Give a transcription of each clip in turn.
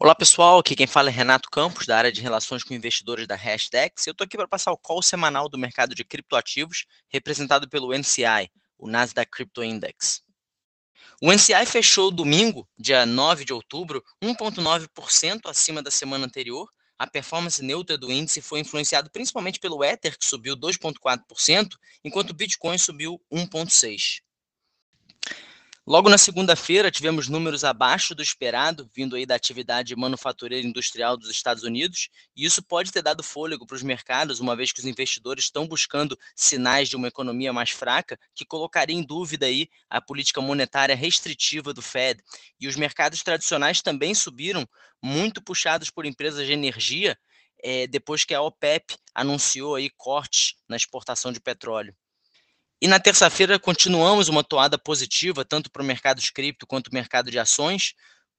Olá pessoal, aqui quem fala é Renato Campos, da área de relações com investidores da Hashdex. Eu estou aqui para passar o call semanal do mercado de criptoativos, representado pelo NCI, o Nasdaq Crypto Index. O NCI fechou domingo, dia 9 de outubro, 1,9% acima da semana anterior. A performance neutra do índice foi influenciada principalmente pelo Ether, que subiu 2,4%, enquanto o Bitcoin subiu 1,6%. Logo na segunda-feira, tivemos números abaixo do esperado, vindo aí da atividade manufatureira industrial dos Estados Unidos, e isso pode ter dado fôlego para os mercados, uma vez que os investidores estão buscando sinais de uma economia mais fraca, que colocaria em dúvida aí a política monetária restritiva do Fed. E os mercados tradicionais também subiram, muito puxados por empresas de energia, é, depois que a OPEP anunciou aí cortes na exportação de petróleo. E na terça-feira continuamos uma toada positiva, tanto para o mercado de cripto quanto o mercado de ações,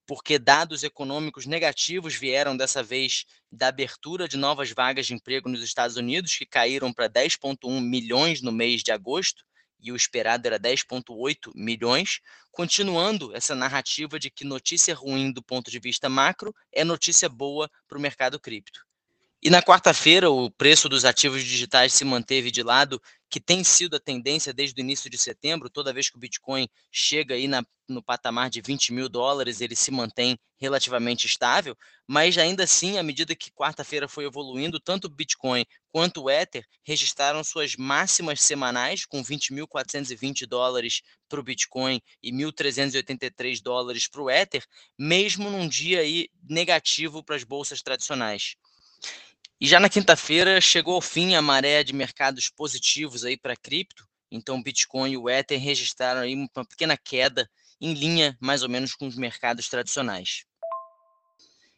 porque dados econômicos negativos vieram dessa vez da abertura de novas vagas de emprego nos Estados Unidos, que caíram para 10,1 milhões no mês de agosto, e o esperado era 10,8 milhões, continuando essa narrativa de que notícia ruim do ponto de vista macro é notícia boa para o mercado cripto. E na quarta-feira, o preço dos ativos digitais se manteve de lado, que tem sido a tendência desde o início de setembro. Toda vez que o Bitcoin chega aí na, no patamar de 20 mil dólares, ele se mantém relativamente estável. Mas ainda assim, à medida que quarta-feira foi evoluindo, tanto o Bitcoin quanto o Ether registraram suas máximas semanais, com 20.420 dólares para o Bitcoin e 1.383 dólares para o Ether, mesmo num dia aí negativo para as bolsas tradicionais. E já na quinta-feira chegou ao fim a maré de mercados positivos aí para cripto. Então, Bitcoin e o Ether registraram aí uma pequena queda em linha mais ou menos com os mercados tradicionais.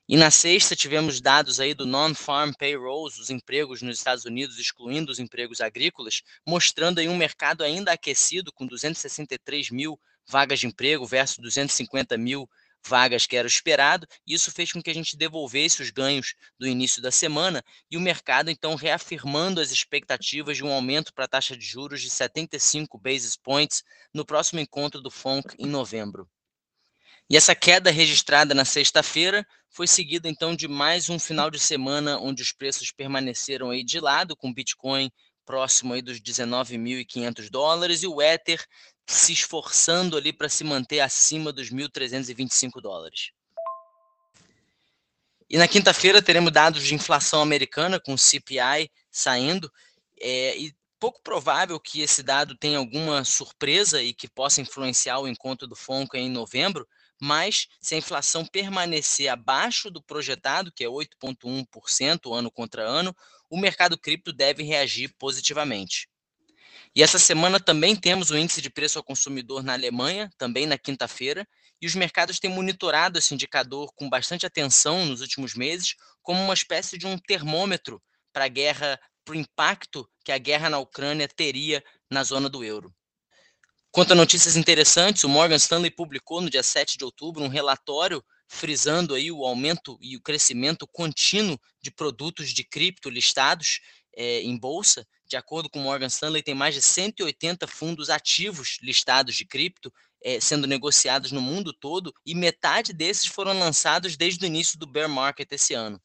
E na sexta tivemos dados aí do non-farm payrolls, os empregos nos Estados Unidos, excluindo os empregos agrícolas, mostrando aí um mercado ainda aquecido com 263 mil vagas de emprego versus 250 mil vagas que era esperado, e isso fez com que a gente devolvesse os ganhos do início da semana e o mercado então reafirmando as expectativas de um aumento para a taxa de juros de 75 basis points no próximo encontro do FONC em novembro. E essa queda registrada na sexta-feira foi seguida então de mais um final de semana onde os preços permaneceram aí de lado, com Bitcoin próximo aí dos 19.500 dólares e o Ether se esforçando ali para se manter acima dos 1.325 dólares. E na quinta-feira teremos dados de inflação americana com o CPI saindo, é, e pouco provável que esse dado tenha alguma surpresa e que possa influenciar o encontro do FONC em novembro, mas se a inflação permanecer abaixo do projetado, que é 8,1% ano contra ano, o mercado cripto deve reagir positivamente. E essa semana também temos o índice de preço ao consumidor na Alemanha, também na quinta-feira, e os mercados têm monitorado esse indicador com bastante atenção nos últimos meses, como uma espécie de um termômetro para a guerra, para o impacto que a guerra na Ucrânia teria na zona do euro. Quanto a notícias interessantes, o Morgan Stanley publicou no dia 7 de outubro um relatório frisando aí o aumento e o crescimento contínuo de produtos de cripto listados é, em bolsa, de acordo com Morgan Stanley, tem mais de 180 fundos ativos listados de cripto é, sendo negociados no mundo todo e metade desses foram lançados desde o início do bear market esse ano.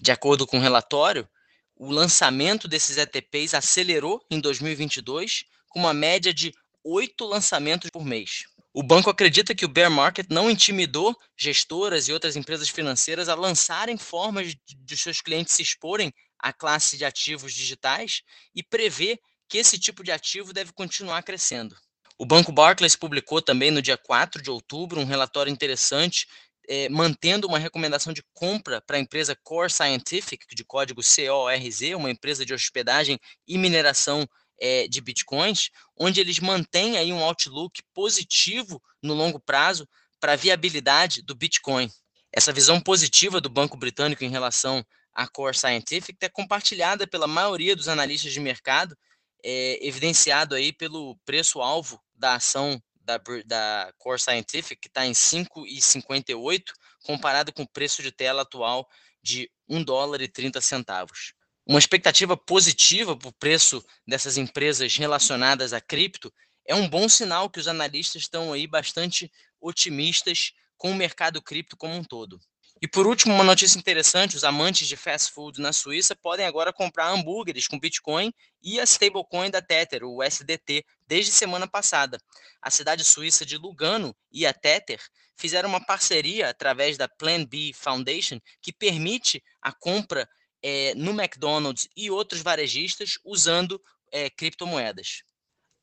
De acordo com o relatório, o lançamento desses ETPs acelerou em 2022, com uma média de oito lançamentos por mês. O banco acredita que o bear market não intimidou gestoras e outras empresas financeiras a lançarem formas de seus clientes se exporem à classe de ativos digitais e prevê que esse tipo de ativo deve continuar crescendo. O Banco Barclays publicou também no dia 4 de outubro um relatório interessante é, mantendo uma recomendação de compra para a empresa Core Scientific, de código CORZ, uma empresa de hospedagem e mineração é, de bitcoins, onde eles mantêm aí um outlook positivo no longo prazo para a viabilidade do Bitcoin. Essa visão positiva do Banco Britânico em relação à Core Scientific é compartilhada pela maioria dos analistas de mercado, é, evidenciado aí pelo preço-alvo da ação da, da Core Scientific, que está em 5,58, comparado com o preço de tela atual de 1 dólar e 30 centavos. Uma expectativa positiva para o preço dessas empresas relacionadas a cripto é um bom sinal que os analistas estão aí bastante otimistas com o mercado cripto como um todo. E por último, uma notícia interessante: os amantes de fast food na Suíça podem agora comprar hambúrgueres com Bitcoin e a stablecoin da Tether, o USDT, desde semana passada. A cidade suíça de Lugano e a Tether fizeram uma parceria através da Plan B Foundation que permite a compra é, no McDonald's e outros varejistas usando é, criptomoedas.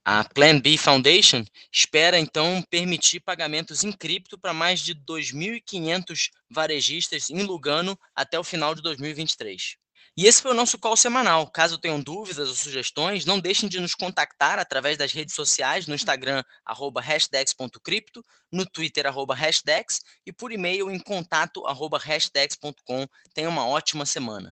A Plan B Foundation espera então permitir pagamentos em cripto para mais de 2.500 varejistas em Lugano até o final de 2023. E esse foi o nosso call semanal. Caso tenham dúvidas ou sugestões, não deixem de nos contactar através das redes sociais, no Instagram, arroba no Twitter, arroba hashdex, e por e-mail em contato, arroba hashdex.com. Tenha uma ótima semana.